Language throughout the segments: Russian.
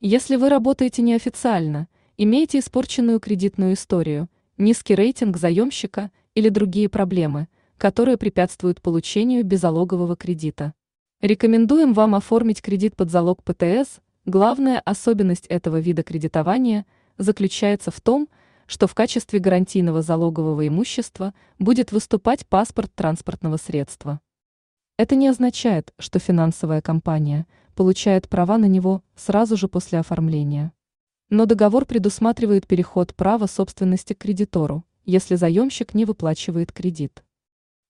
Если вы работаете неофициально, имеете испорченную кредитную историю, низкий рейтинг заемщика или другие проблемы, которые препятствуют получению беззалогового кредита. Рекомендуем вам оформить кредит под залог ПТС. Главная особенность этого вида кредитования заключается в том, что в качестве гарантийного залогового имущества будет выступать паспорт транспортного средства. Это не означает, что финансовая компания получает права на него сразу же после оформления. Но договор предусматривает переход права собственности к кредитору, если заемщик не выплачивает кредит.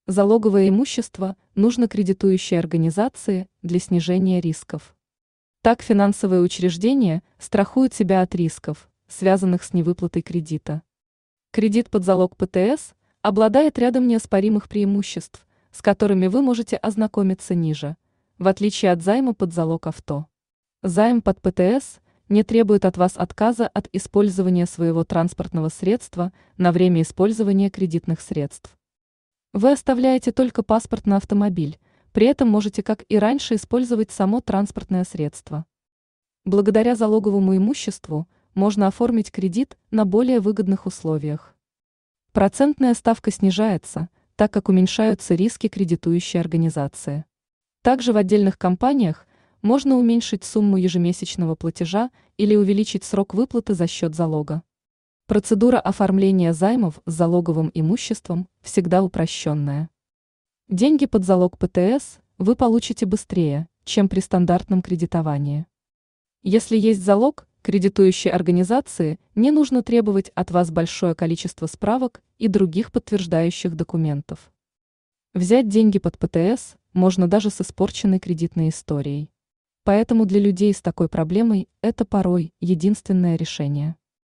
Залоговое имущество нужно кредитующей организации для снижения рисков. Так финансовые учреждения страхуют себя от рисков, связанных с невыплатой кредита. Кредит под залог ПТС обладает рядом неоспоримых преимуществ, с которыми вы можете ознакомиться ниже, в отличие от займа под залог авто. Займ под ПТС не требует от вас отказа от использования своего транспортного средства на время использования кредитных средств. Вы оставляете только паспорт на автомобиль, при этом можете, как и раньше, использовать само транспортное средство. Благодаря залоговому имуществу можно оформить кредит на более выгодных условиях. Процентная ставка снижается, так как уменьшаются риски кредитующей организации. Также в отдельных компаниях можно уменьшить сумму ежемесячного платежа или увеличить срок выплаты за счет залога. Процедура оформления займов с залоговым имуществом всегда упрощенная. Деньги под залог ПТС вы получите быстрее, чем при стандартном кредитовании. Если есть залог, кредитующей организации не нужно требовать от вас большое количество справок и других подтверждающих документов. Взять деньги под ПТС можно даже с испорченной кредитной историей. Поэтому для людей с такой проблемой это порой единственное решение.